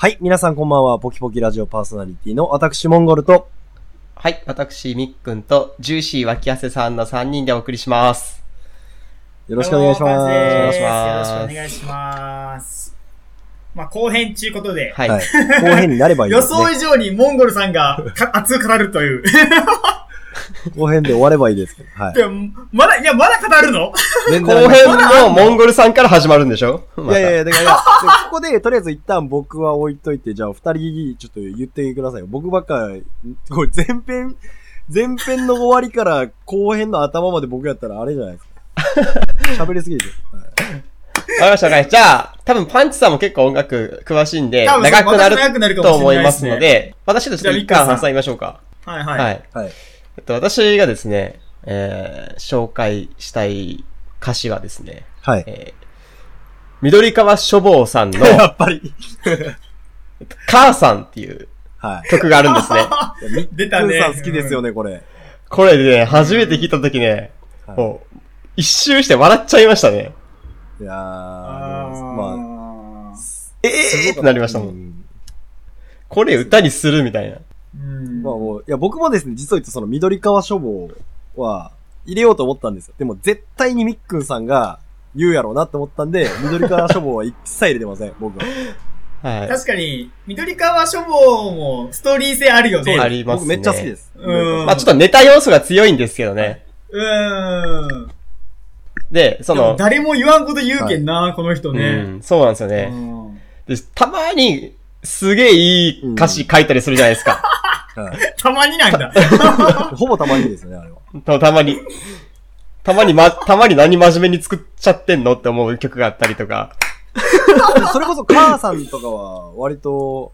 はい、皆さんこんばんは。ポキポキラジオパーソナリティの私、モンゴルと、はい、私、みっくんと、ジューシー脇汗さんの3人でお送りします。よろしくお願いします。お願いしますよろしくお願いします。まあ、後編ということで、はい。はい。後編になればいい予です、ね。想以上にモンゴルさんがか熱く語るという。後編で終わればいいですけど。はい。でもまだ、いや、まだ語るの？全後編のモンゴルさんから始ままるんでしょ？いやいやいや、だからいや、でここで、とりあえず一旦僕は置いといて、じゃあ二人、ちょっと言ってくださいよ。僕ばっか、これ前編、前編の終わりから後編の頭まで僕やったらあれじゃないですか。喋りすぎでわかりました、わかりました。じゃあ、多分パンチさんも結構音楽詳しいんで、多分長くなる私も長くなるかもとしれないですね思いますので、私とちょっと一じゃあ貫挟みましょうか。はいは。はいい。はい。えっと、私がですね、えー、紹介したい歌詞はですね、はい。えー、緑川書房さんの、やっぱり。母さんっていうはい。曲があるんですね。出たねさん好きですよね、これ。これね、初めて聞いたときね、はいもう、一周して笑っちゃいましたね。いやー、まあ、ええーってなりましたもん。んこれ歌にするみたいな。うんまあもう、いや、僕もですね、実を言うとその緑川書房は入れようと思ったんですよ。でも絶対にみっくんさんが言うやろうなって思ったんで、緑川書房は一切入れてません、僕は。はい。確かに、緑川書房もストーリー性あるよね。ありますね。僕めっちゃ好きで。す。うんまあちょっとネタ要素が強いんですけどね。うーん。で、そでもの、誰も言わんこと言うけんな、この人うね。ん、そうなんですようね。んで、たまに、すげえいい歌詞書いたりするじゃないですか。はいたまになんだ。ほぼたまにですね、あれは。たたまに。たまにま、たまに何真面目に作っちゃってんのって思う曲があったりとか。それこそ母さんとかは割と、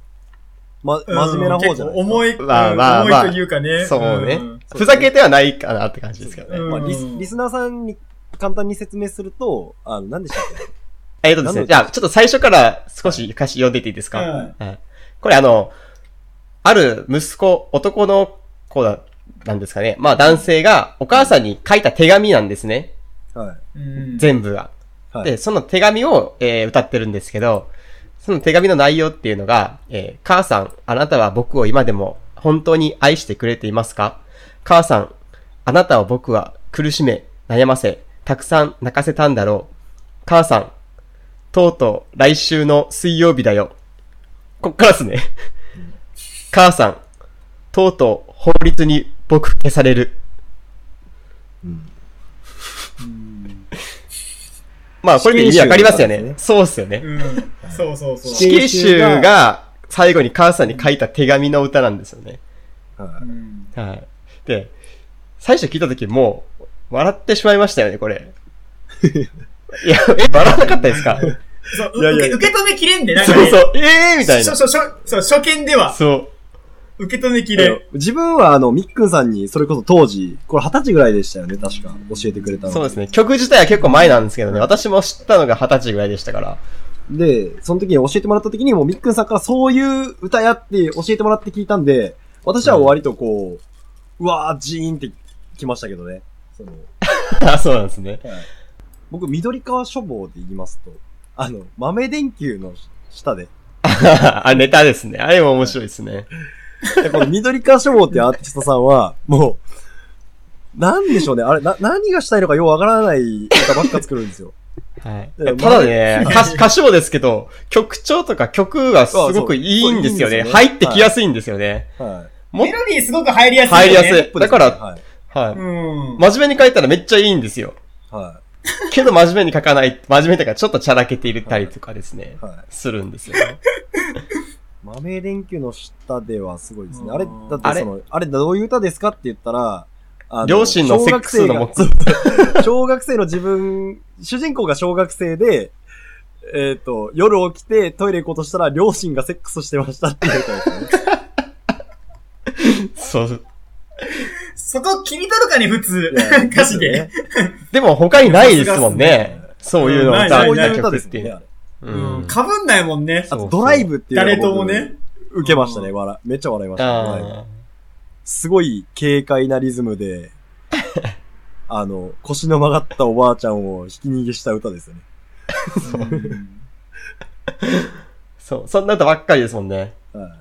ま、真面目な方じゃない重い、まあまあまあ重いというかね。そうねん。ふざけてはないかなって感じですけどね。うんまあリス、リスナーさんに簡単に説明すると、あの、何でしたっけ？えっとですね、なんだじゃあ、ちょっと最初から少し歌詞読んでていいですか、うんはい、これあの、ある息子、男の子だ、なんですかね。まあ男性がお母さんに書いた手紙なんですね。はい。うん全部が。はい。で、その手紙を、えー歌ってるんですけど、その手紙の内容っていうのが、えー母さん、あなたは僕を今でも本当に愛してくれていますか？母さん、あなたを僕は苦しめ、悩ませ、たくさん泣かせたんだろう。母さん、とうとう来週の水曜日だよ。こっからですね。母さん、とうとう法律に僕消される。まあ、これで意味わかりますよね。そうっすよね。うん。そうそうそう。死刑囚が最後に母さんに書いた手紙の歌なんですよね。はいうんはい。で、最初聞いた時もう、笑ってしまいましたよね、これ。いや、え、笑わなかったですか？そう、受け止めきれんで、なんかね。そうそう、ええー、みたいな。しょしょしょそう、初見ではそう。受け止めきれん。自分はあの、みっくんさんに、それこそ当時、これ二十歳ぐらいでしたよね、確か。教えてくれたの。そうですね。曲自体は結構前なんですけどね、私も知ったのが二十歳ぐらいでしたから。で、その時に教えてもらった時に、もうみっくんさんからそういう歌やって教えてもらって聞いたんで、私は割とこう、うわー、ジーンってきましたけどね。その、あ、そうなんですね。僕、緑川書房で言いますと、あの、豆電球の下で、あ、ネタですね。あれも面白いですね。でこの緑川書房っていうアーティストさんは、もう、なんでしょうね。あれ、な、何がしたいのかようわからない歌ばっか作るんですよ。はいで。ただね、歌詞歌詞もですけど、曲調とか曲がすごくいいんですよね。そうそういいんですよね入ってきやすいんですよね。はい。もメロディーすごく入りやすいよね。入りやすいだからはい。はい。うん。真面目に書いたらめっちゃいいんですよ。はけど真面目に書かない、真面目というかちょっとチャラけていたりとかですね、はいするんですよね。豆電球の下ではすごいですね。うんあれ、だってその、あれどういう歌ですかって言ったら、両親のセックスの？も小学生が小学生の自分、主人公が小学生で、えっ、と、夜起きてトイレ行こうとしたら両親がセックスしてましたっていう歌ですね。そう。そこ切り取るかね、普通。歌詞で。。でも他にないですもんね。そういうのをない歌いう歌曲っていう。ううん。ん。かぶんないもんね。あと、ドライブっていうのが誰僕ともね。受けましたね、笑。めっちゃ笑いました、ドライブあすごい軽快なリズムで、あの、腰の曲がったおばあちゃんを引き逃げした歌ですよね。うんそう、そんな歌ばっかりですもんね。は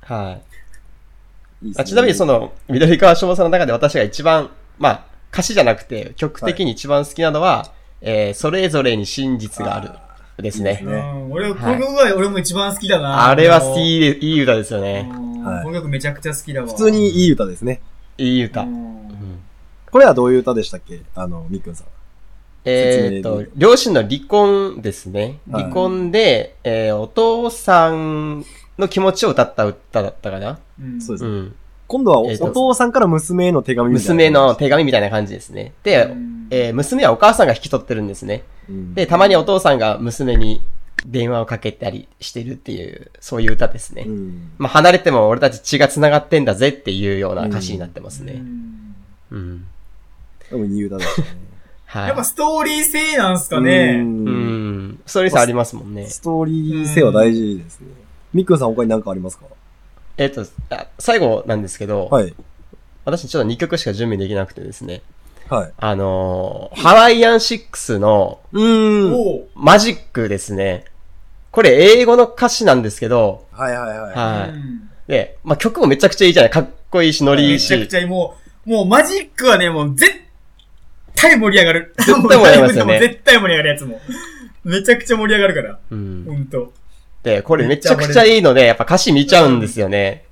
はい。い。いいっすねあちなみにそ、の、緑川翔さんの中で私が一番、まあ、歌詞じゃなくて、曲的に一番好きなのは、えー、それぞれに真実がある。ですね。いいですねうん、俺、この曲が俺も一番好きだな。あれは好きで、いい歌ですよね。うんはいこの曲めちゃくちゃ好きだわ。普通にいい歌ですね。いい歌。ううんんこれはどういう歌でしたっけ？あの、みっくんさん。えーっと、両親の離婚ですね。はい離婚で、えー、お父さんの気持ちを歌った歌だったかな。うんそうですね。うん。今度はおえーとお父さんから娘への手紙みたいな。娘の手紙みたいな感じですね。で、うんえー娘はお母さんが引き取ってるんですね。うんで、たまにお父さんが娘に電話をかけたりしてるっていう、そういう歌ですね。うん。まあ、離れても俺たち血が繋がってんだぜっていうような歌詞になってますうね。んうん。でもいい歌だね。はい。やっぱストーリー性なんすかね。ううんん。ストーリーさありますもんね。ストーリー性は大事ですね。みっくんさん他に何かありますか？えっ、とあ、最後なんですけど、はい。私ちょっと2曲しか準備できなくてですね。はい。あのーハワイアンシックスのうーん。マジックですね。これ英語の歌詞なんですけど、はいはいはい。はい。うんで、まあ、曲もめちゃくちゃいいじゃないかっこいいし、ノリいいし。めちゃくちゃもう、もうマジックはね、もう絶対盛り上がる。絶対盛り上がりますよね 絶対盛り上がるやつも。めちゃくちゃ盛り上がるから。うん。ほんと。で、これめちゃくちゃいいので、やっぱ歌詞見ちゃうんですよね。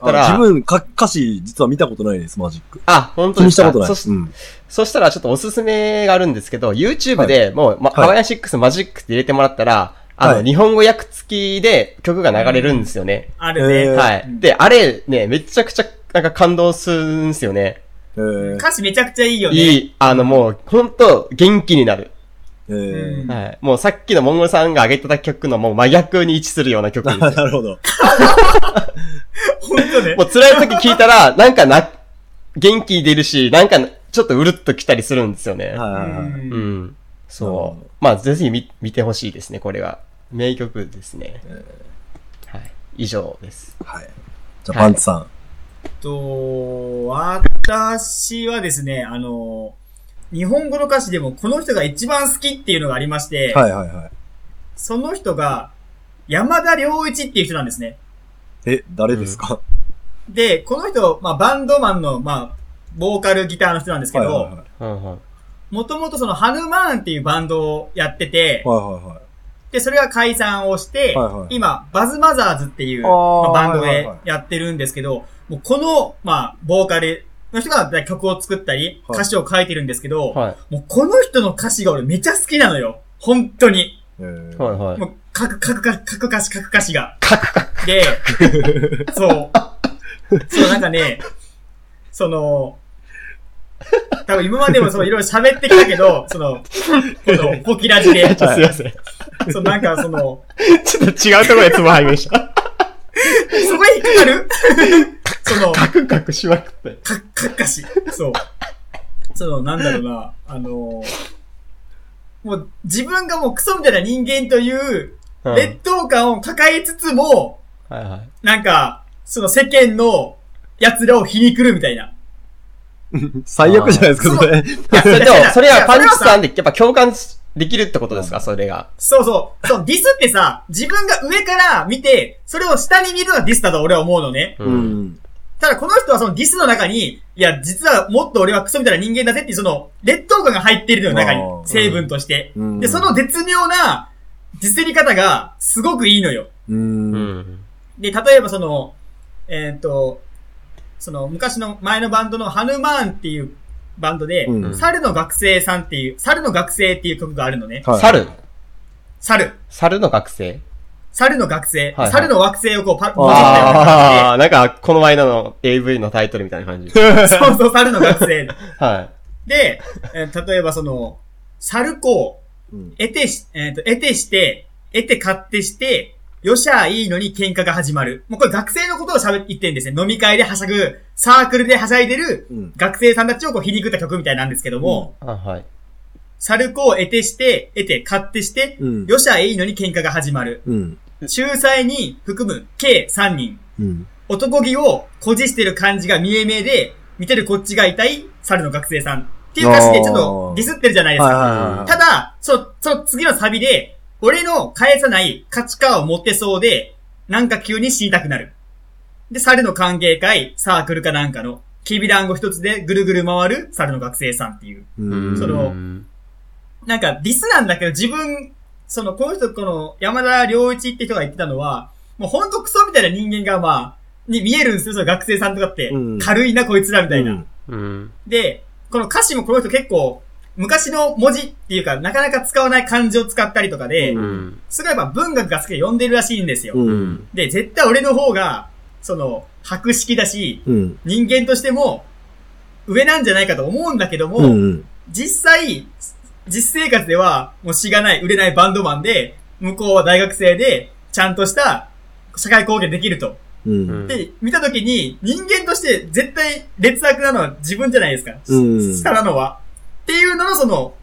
あたら自分か、歌詞実は見たことないです、マジック。あ、本当にしたことない。そしうん。そしたらちょっとおすすめがあるんですけど、YouTube でもう、ま、はいハワイアンシックスマジックって入れてもらったら、あの、はい日本語訳付きで曲が流れるんですよね。あるね。えーはい。うんで、あれね、めちゃくちゃなんか感動するんですよね。えー、歌詞めちゃくちゃいいよね。いい、あのもう、ほんと元気になる。はい。もうさっきのモンゴルさんが上げてた曲のもう真逆に位置するような曲ですよ。なるほど。ほんとね も。う辛い時聞いたら、なんかな、元気出るし、なんかちょっとうるっときたりするんですよね。はいはいはい。うん。そどう。まあ、ぜひ見、見てほしいですね、これは。名曲ですね。はい。以上です。はい。じゃあ、パンツさん。と、私はですね、あの、日本語の歌詞でもこの人が一番好きっていうのがありまして、はいはいはい。その人が山田良一っていう人なんですね。え、誰ですか、で、この人、まあ、バンドマンの、まあ、ボーカルギターの人なんですけど、はいはいはい。うんうん。もともとそのハヌマーンっていうバンドをやってて、はいはいはい。で、それが解散をして、はいはい今、バズマザーズっていう、まあバンドでやってるんですけど、もうこの、まあ、ボーカルの人が曲を作ったり、はい歌詞を書いてるんですけど、はい。もうこの人の歌詞が俺めちゃ好きなのよ。本当に。えーはいはい。もう、書く、書くか、書く歌詞、書く歌詞が。で、そう。そう、なんかね、その、多分今までもそういろいろ喋ってきたけど、その、この、ポキラジで、ちょっとすいません。そう、なんかその、ちょっと違うところでツボ入りました。そこへ引っかかる？その、カクカクしまくって。か、かっかし。そう。その、なんだろうな、あのもう自分がもうクソみたいな人間といううん劣等感を抱えつつも、はいはい。なんか、その世間の奴らを皮肉るみたいな。最悪じゃないですか、それ。いや、それでもそれはパンチささんでやっぱ共感できるってことですかそれが。そうそう。そう、ディスってさ、自分が上から見て、それを下に見るのがディスだと俺は思うのね。う。うんん。ただこの人はそのディスの中に、いや、実はもっと俺はクソみたいな人間だぜっていうその、劣等感が入っているのよ、中に成分として。うんで、その絶妙な、ディスり方が、すごくいいのよ。う。うんん。で、例えばその、えっ、と、その、昔の前のバンドのハヌマーンっていうバンドで、うん猿の学生さんっていう、猿の学生っていう曲があるのね。はい猿猿。猿の学生？猿の学生。はいはい猿の惑星をこうパッ、あー文字みたいな感ああ、なんか、この間の AV のタイトルみたいな感じ。そうそう、猿の学生。はで、えー例えばその、猿子、うん得てし、えっ、と、得てして、得て買ってして、よっしゃいいのに喧嘩が始まる。もうこれ学生のことを喋ってんですね。飲み会ではしゃぐ、サークルではしゃいでるうん学生さんたちをこう皮肉った曲みたいなんですけども、い。あはい。猿子を得てして、得て買ってして、うんよっしゃいいのに喧嘩が始まる。うん。仲裁に含む計3人。うん。男気を誇示してる感じが見え見えで、見てるこっちが痛い猿の学生さん。っていう歌詞でちょっとディスってるじゃないですか。ただ、そ、その次のサビで、俺の返さない価値観を持ってそうで、なんか急に死にたくなる。で、猿の歓迎会、サークルかなんかの、きびだんご一つでぐるぐる回る猿の学生さんっていう。うんそのなんか、ディスなんだけど、自分、その、この人、この、山田良一って人が言ってたのは、もうほんとクソみたいな人間が、まあ、に見えるんですよ、その学生さんとかって。うん軽いな、こいつらみたいな。うんうん。で、この歌詞もこの人結構、昔の文字っていうか、なかなか使わない漢字を使ったりとかで、ううん。すごいやっぱ文学が好きで読んでるらしいんですよ。うん。で、絶対俺の方が、その、博識だし、うん。人間としても、上なんじゃないかと思うんだけども、うん。実際、実生活では、もうしがない、売れないバンドマンで、向こうは大学生で、ちゃんとした社会貢献できると。うん。で、見たときに、人間として絶対劣悪なのは自分じゃないですか。うん下なのは。っていうののその、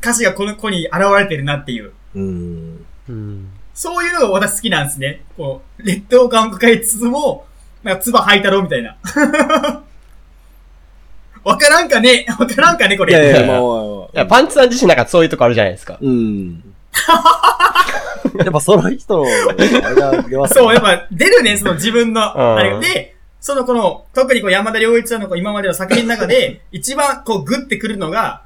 歌詞がこの子に現れてるなっていう。うん。うん。そういうのが私好きなんですね。こう、劣等感を抱えつつも、なんか、唾吐いたろみたいな。わからんかね？わからんかね？これ。いやいや、いやまあまあまいや、パンチさん自身なんかそういうとこあるじゃないですか。うん。やっぱその人の、あれが出ますねそう、やっぱ出るね、その自分の、うんあれが。で、そのこの、特にこう山田良一さんのこう今までの作品の中で、一番こうグッてくるのが、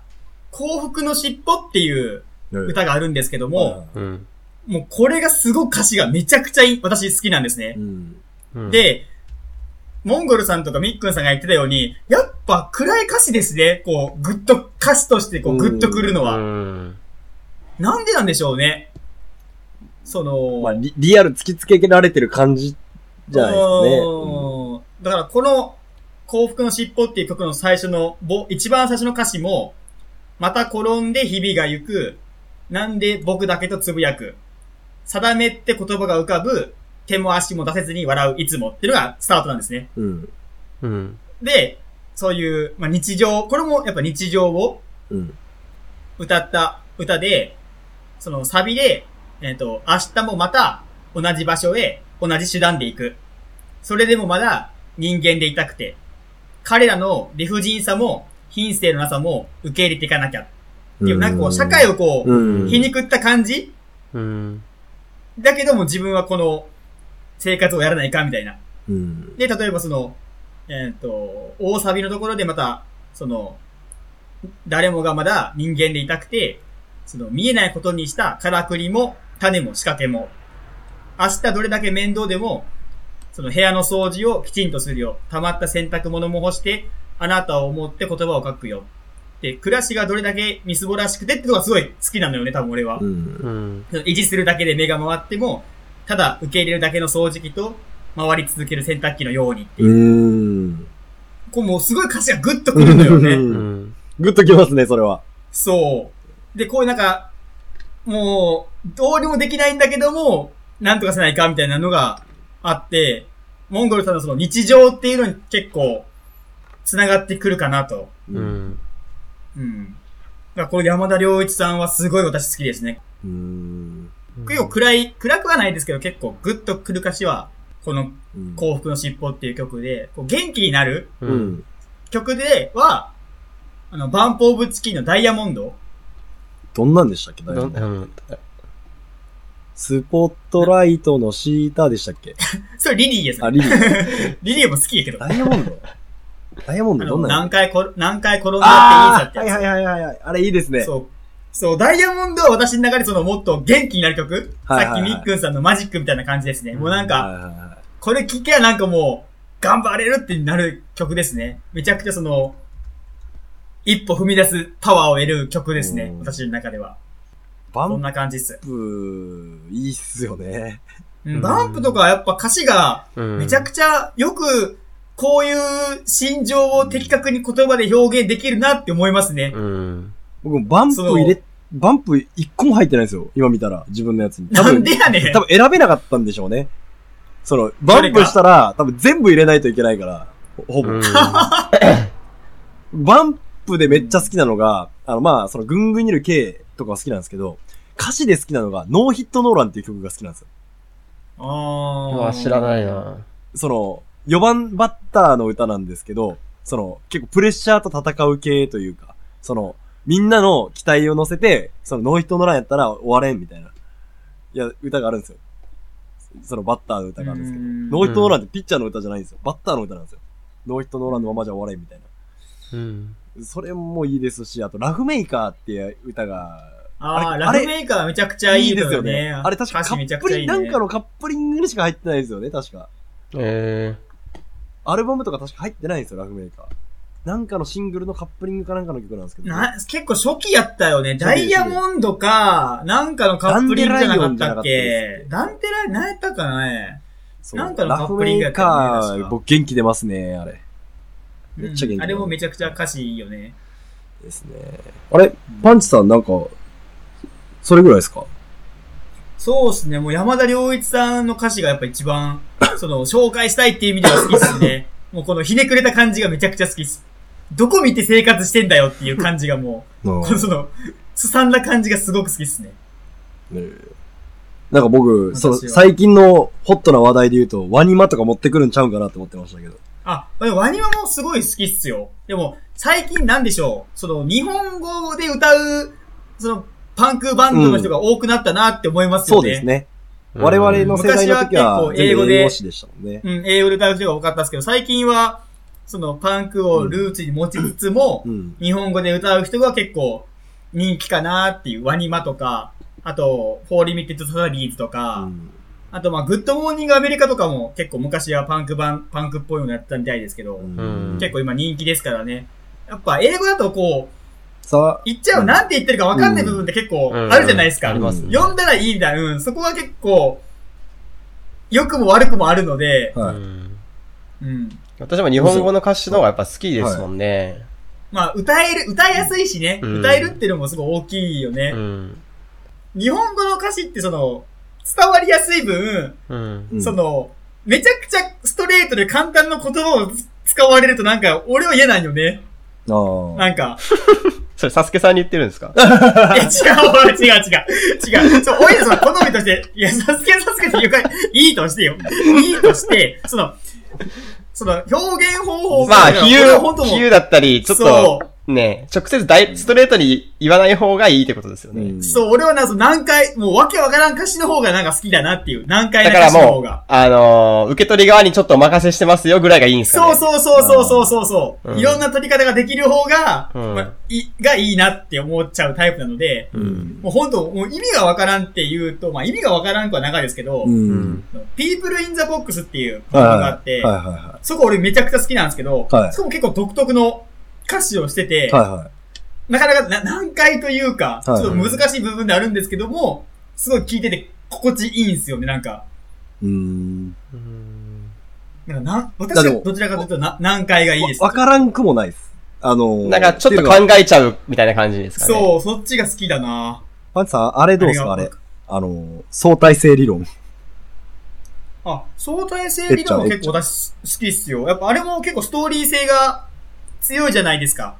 幸福の尻尾っていう歌があるんですけども、うん。もうこれがすごく歌詞がめちゃくちゃいい私好きなんですねう。ん。うん、で、モンゴルさんとかミックンさんが言ってたように、やっぱ暗い歌詞ですね。こう、グッと、歌詞としてこうグッとくるのうは。ん。なんでなんでしょうね。その、まあ、リリアル突きつけられてる感じじゃないですかね。うんだからこの幸福の尻尾っていう曲の最初の、ぼ一番最初の歌詞も、また転んで日々が行く、なんで僕だけとつぶやく、定めって言葉が浮かぶ、手も足も出せずに笑ういつもっていうのがスタートなんですね。うん。うん。で、そういう、まあ、日常、これもやっぱ日常をうん。歌った歌で、そのサビで、えっ、と、明日もまた同じ場所へ同じ手段で行く。それでもまだ人間でいたくて、彼らの理不尽さも品性のなさも受け入れていかなきゃっていう、なんかこう社会をこう、うん。皮肉った感じ？うん。だけども自分はこの生活をやらないかみたいな。うん。で、例えばその、えっ、と、大サビのところでまた、その、誰もがまだ人間でいたくて、その見えないことにしたからくりも種も仕掛けも、明日どれだけ面倒でも、その部屋の掃除をきちんとするよ。溜まった洗濯物も干して、あなたを思って言葉を書くよ。で、暮らしがどれだけみすぼらしくてってのがすごい好きなのよね、多分俺は。うん。うん。維持するだけで目が回っても、ただ受け入れるだけの掃除機と、回り続ける洗濯機のようにっていうう。ん。こうもうすごい歌詞がグッとくるのようね。うんん。グッときますね、それは。そう。で、こういうなんか、もう、どうにもできないんだけども、なんとかせないかみたいなのがあって、モンゴルさんのその日常っていうのに結構、繋がってくるかなと。う。ん。うん。だからこれ山田良一さんはすごい私好きですね。うん。結構暗い、暗くはないですけど結構グッとくる歌詞は、このうん幸福の尻尾っていう曲で、こう元気になる。曲では、あの、バンプオブチキンのダイヤモンドどんなんでしたっけ？どんうん。スポットライトのシーターでしたっけ？それリリーですあ、ね。リリー。リリーも好きやけど。ダイヤモンド？ダイヤモンドどんなん何回こ、何回転んだっていいさってはいはいはいはい。あれいいですね。そう。そう、ダイヤモンドは私の中でそのもっと元気になる曲、はいはいはいさっきみっくんさんのマジックみたいな感じですね。もうなんか、はいはいはこれ聴けばなんかもう、頑張れるってなる曲ですね。めちゃくちゃその、一歩踏み出すパワーを得る曲ですねう。ん私の中では。い。バンそんな感じです。プ、いいっすよね。うんバンプとかはやっぱ歌詞が、うん。めちゃくちゃよく、こういう心情を的確に言葉で表現できるなって思いますね。うん。僕もバンプ入れ、バンプ一個も入ってないんですよ。今見たら、自分のやつに。多なん分、でやねん。多分選べなかったんでしょうね。その、バンプしたら、多分全部入れないといけないから、ほほぼ。うん。バンプでめっちゃ好きなのが、あの、まあ、その、ぐんぐんにる K とかは好きなんですけど、歌詞で好きなのが、ノーヒットノーランっていう曲が好きなんですよ。ああ、知らないな。その、4番バッターの歌なんですけど、その、結構プレッシャーと戦う系というか、その、みんなの期待を乗せて、そのノーヒットノーランやったら終われんみたいな。いや、歌があるんですよ。そのバッターの歌があるんですけど。うんノーヒットノーランってピッチャーの歌じゃないんですよ。バッターの歌なんですよ。ノーヒットノーランのままじゃ終われんみたいうん。な。それもいいですし、あと、ラフメーカーっていう歌が、ああ、れラフメーカーめちゃくちゃいいですよね。あれ確かカップリング、ね。なんかのカップリングにしか入ってないですよね、確か。えアルバムとか確か入ってないんですよ、ラフメーカー。なんかのシングルのカップリングかなんかの曲なんですけど。な、結構初期やったよね。ダイヤモンドか、なんかのカップリングじゃなかったっけ？ダダンテライ何やったかなね。なんかのカップリングやったよね僕元気出ますね、あれ。めっちゃ元気うんあれもめちゃくちゃ歌詞いいよね。ですね。あれパンチさんなんか、それぐらいですか？そうっすね。もう山田良一さんの歌詞がやっぱ一番、その、紹介したいっていう意味では好きっすね。もうこのひねくれた感じがめちゃくちゃ好きっす。どこ見て生活してんだよっていう感じがもう、うんこのその、すさんだ感じがすごく好きっすね。ねなんか僕、そう、最近のホットな話題で言うと、ワニマとか持ってくるんちゃうんかなって思ってましたけど。あ、ワニマもすごい好きっすよ。でも、最近なんでしょう、その、日本語で歌う、その、パンクバンドの人が多くなったなって思いますよね。そうですね。我々の世代の時は、昔は結構英語で全部英語詞でしたもんね。うん、英語で歌う人が多かったですけど、最近は、その、パンクをルーツに持ちつつも、うん。日本語で歌う人が結構人気かなっていう、 WANIMA とか、あと、フォーリミテッドサザビーズとか、うんあとまあ、グッドモーニングアメリカとかも結構昔はパンク版、パンクっぽいのやってたみたいですけど、ん結構今人気ですからね。やっぱ英語だとこう、さ言っちゃう、なんて言ってるか分かんない部分って結構あるじゃないですか。ありますね。読んだらいいみたいな、うん、そこは結構、良くも悪くもあるので、あ、はい。うんうん。私も日本語の歌詞の方がやっぱ好きですもんね。まあ、歌える、歌いやすいしね、うん歌えるっていうのもすごい大きいよね。うん。日本語の歌詞ってその、伝わりやすい分、うん。うんその、めちゃくちゃストレートで簡単な言葉を使われるとなんか、俺は嫌なんよね。なんか、それ、サスケさんに言ってるんですか？え、違う、違う、違う。違う。そう、おいらその好みとして、いや、サスケサスケっていうか、いいとしてよ。いいとして、その、その、表現方法がまあ、比喩、比喩だったり、ちょっそと、ね、直接ダイストレートに言わない方がいいってことですよね。うんそう、俺はな、何回、もうわけわからん歌詞の方がなんか好きだなっていう。難解だなからもう歌詞の方が、。あのー受け取り側にちょっとお任せしてますよぐらいがいいんですかね。そうそうそうそうそうそうそう、うんいろんな取り方ができる方が、うんまあ、い、がいいなって思っちゃうタイプなので、う。ん。もう本当、もう意味がわからんって言うと、まあ意味がわからんくは長いですけど、う。うんん。People in the Box っていうはいはいバンドがあって、はいはそこ俺めちゃくちゃ好きなんですけど、はいそこも結構独特の歌詞をしてて、い。はいはなかなかな難解というか、ちょはいっと難しい部分であるんですけども、すごい聞いてて心地いいんですよね、なんか。い。うん。うんなんかな私はどちらかというとな難解がいいです。わわからんくもないです。あのー、なんかちょっと考えちゃうみたいな感じですかね。そう、そっちが好きだなパンチさん、あれどうですか？あれ。あのー、相対性理論。あ、相対性理論は結構私好きっすよ。やっぱあれも結構ストーリー性が強いじゃないですか。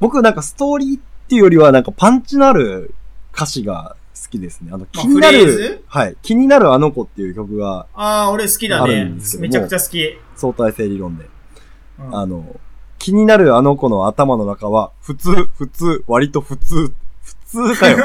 僕なんかストーリーっていうよりはなんかパンチのある歌詞が好きですね。あの、気になる、はい。気になるあの子っていう曲がああ、俺好きだあねめちゃくちゃ好き。相対性理論で。うんあの、気になるあの子の頭の中は、普通、普通、割と普通、普通かよ。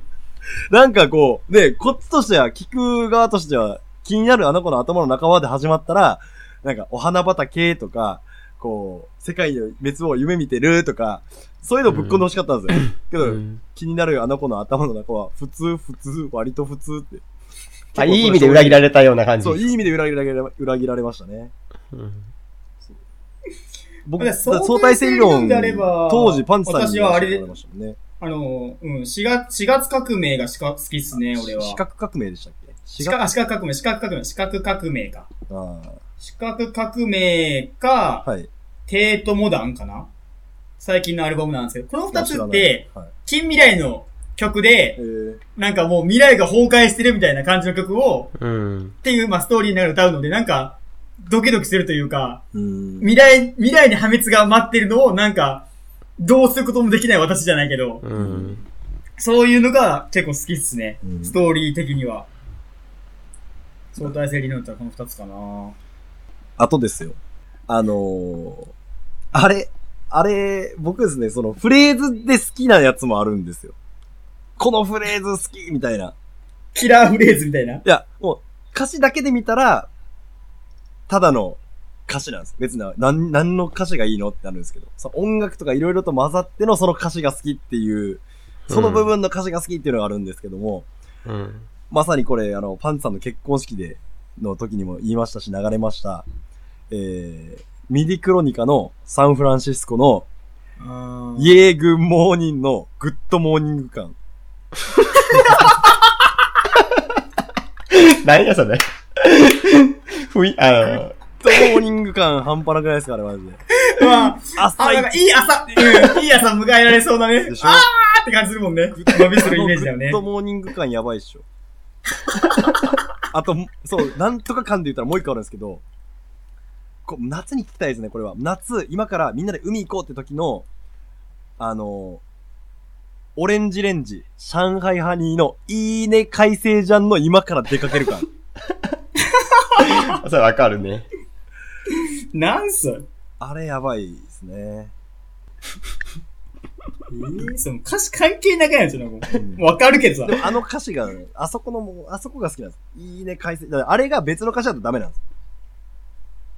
なんかこう、ね、こっちとしては、聞く側としては、気になるあの子の頭の中はで始まったら、なんか、お花畑とか、こう、世界の滅亡を夢見てるとか、そういうのぶっ込んでほしかったんですよ。けど、うん気になるあの子の頭の中は、普通、普通、割と普通って。あ、いい意味で裏切られたような感じ。そう、いい意味で裏切られ、裏切られましたね。うん僕、相対性理論であれば、当時パンチさんに私はあれね。あの、うん、4月、四月革命がしか好きっすね、俺は。四角革命でしたっけ？四四角、あ四角革命、四角革命、四角革命か。あ四角革命か、あはい。テートモダンかな？最近のアルバムなんですけど、この二つって、、はい、近未来の曲でえ、ー、なんかもう未来が崩壊してるみたいな感じの曲を、うん。っていう、まあ、ストーリーながら歌うので、なんか、ドキドキするというか、うーん。未来、未来に破滅が待ってるのを、なんか、どうすることもできない私じゃないけど、うん。そういうのが結構好きっすね。うんストーリー的には。相対性理論ってこの二つかなあとですよ。あのー、あれ、あれ、僕ですね、そのフレーズで好きなやつもあるんですよ。このフレーズ好きみたいな。キラーフレーズみたいな？いや、もう、歌詞だけで見たら、ただの歌詞なんです。別に、なん、何の歌詞がいいのってなるんですけど、その音楽とかいろいろと混ざってのその歌詞が好きっていう、その部分の歌詞が好きっていうのがあるんですけども、うん。まさにこれ、あの、パンチさんの結婚式で、の時にも言いましたし、流れました。えー、ミディクロニカのサンフランシスコの yeah good morning の good morning 感。何やそれ？ふい、あの、グッドモーニン感半端なくないですかあれマジで。まあ、朝あ、なんか一いい朝、うん、いい朝迎えられそうだね。でしょ？あーって感じするもんね。伸びするイメージだよね good morning 感やばいっしょ。あと、そう、なんとか感で言ったらもう一個あるんですけど、こう夏に聞きたいですね、これは。夏、今からみんなで海行こうって時の、あの、オレンジレンジ、上海ハニーのいいね海星ジャンの今から出かける感。それわかるね。なんすえあれやばいですね。ー、その歌詞関係なくないですよ、なんわかるけどさで。もあの歌詞が、あそこのもう、あそこが好きなんです。いいね海星、だからあれが別の歌詞だとダメなんです。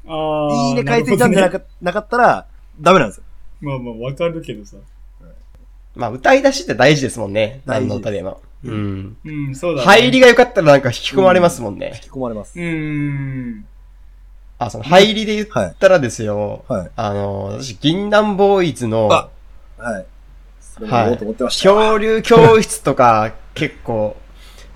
あいいね海星ジャンじゃなかなかったら、ダメなんですよ。まあまあ、わかるけどさ。まあ、歌い出しって大事ですもんね。大事何の歌でも。うん。うん、そうだ、ね。入りが良かったらなんか引き込まれますもんね。引き込まれます。うーん。あ、その入りで言ったらですよ。はい。あの、私、銀杏ボーイズの、あはい。それも言おうと思ってました。恐竜教室とか結構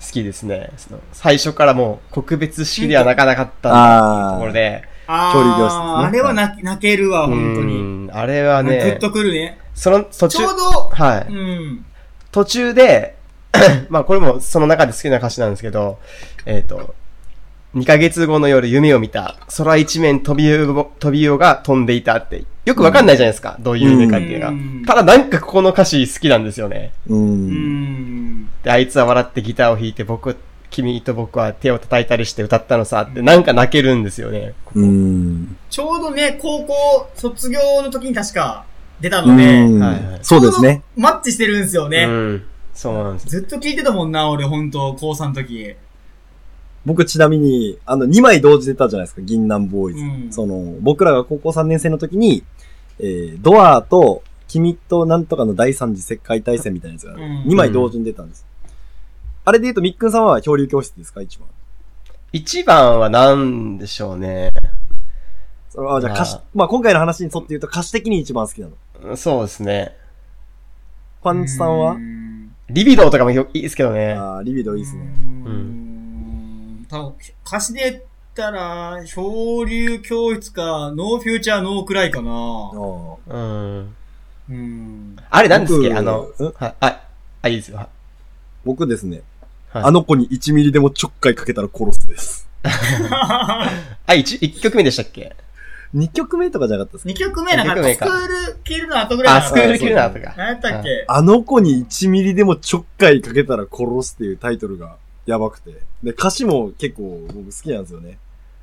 好きですね。その最初からもう告別式では泣かなかったとあころで。あ調理教室ですねあ、あれは泣泣けるわ、本当うに。んあれはねグッ、とくるね。その途中ちょう、ど、はい。うん。途中で、まあこれもその中で好きな歌詞なんですけど、えっ、と、2ヶ月後の夜夢を見た、空一面飛び魚飛び魚が飛んでいたって、よくわかんないじゃないですか、どういう夢かっていうのが。うんただなんかここの歌詞好きなんですよね。う。うんん。で、あいつは笑ってギターを弾いて僕、君と僕は手を叩いたりして歌ったのさって、なんか泣けるんですよね。うん。ちょうどね、高校卒業の時に確か出たうので、んはいはいそうですね。マッチしてるんですよね。うん。そうなんです。ずっと聞いてたもんな、俺、本当高3の時。僕ちなみに、あの、2枚同時出たじゃないですか、銀杏ボーイズ。うんその、僕らが高校3年生の時に、えー、ドアと、君となんとかの第三次世界大戦みたいなやつが、うん2枚同時に出たんです。あれで言うと、みっくんさんは漂流教室ですか、一番。一番は何でしょうね。それは、じゃあ歌詞まあ、まあ今回の話に沿って言うと歌詞的に一番好きなの。そうですね。パンチさんは？うんリビドーとかもよいいですけどね。あーリビドーいいですね。うん。多分歌詞で言ったら、漂流教室か、 No Future No Cry かな。うん。うん。あれなんですっけ？僕あのん、はい、あ、あ、いいですよ。はい僕ですね、はいあの子に1ミリでもちょっかいかけたら殺すです。あ、一、一曲目でしたっけ？2曲目とかじゃなかったですか？2曲目なんか、スク二曲目かールキルの後ぐらいあ、なスクールキルナーとか。何やったっけ？あの子に1ミリでもちょっかいかけたら殺すっていうタイトルがやばくて。で、歌詞も結構僕好きなんですよね。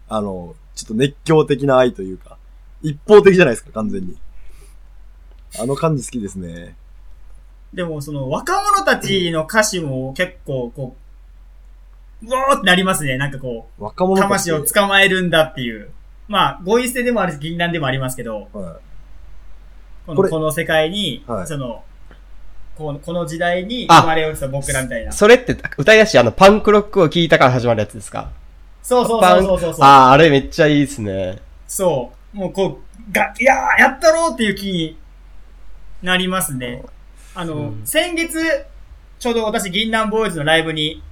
あの、ちょっと熱狂的な愛というか、一方的じゃないですか、完全に。あの感じ好きですね。でも、その、若者たちの歌詞も結構、こう、うおーってなりますね。なんかこう、若者魂を捕まえるんだっていう。まあ、ゴイ捨てでもあるし、銀杏でもありますけど、はここれのこの世界に、はいその、このこの時代にあ生まれ落ちた僕らみたいな。それって歌い出し、あの、パンクロックを聞いたから始まるやつですか？そうそうそうそうそう。ああ、あれめっちゃいいですね。そう。もうこう、が、いやー、やったろうっていう気になりますね。あの、うん先月、ちょうど私、銀杏ボーイズのライブに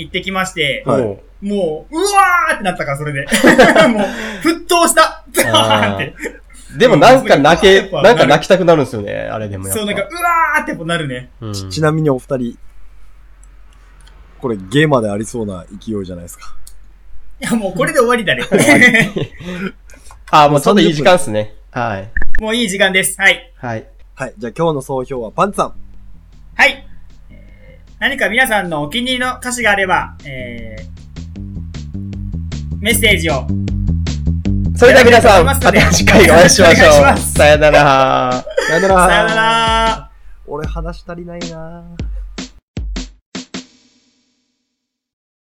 行ってきまして、はいもうもう、うわーってなったから、それで。もう、沸騰したザーンって。でもなんか泣け、なんか泣きたくなるんですよね、あれでもやっぱ。そう、なんか、うわーってなるね。うんい。ちなみにお二人、これゲーマでありそうな勢いじゃないですか。いや、もうこれで終わりだね。あ、もうちょうどいい時間っすね。はい。もういい時間です。はい。はい。はい。じゃあ今日の総評はパンツさん。はい。えー何か皆さんのお気に入りの歌詞があれば、えー、メッセージを。それでは皆さん、また次回お会いしましょう。さよなら。さよならさよなら。俺話足りないなぁ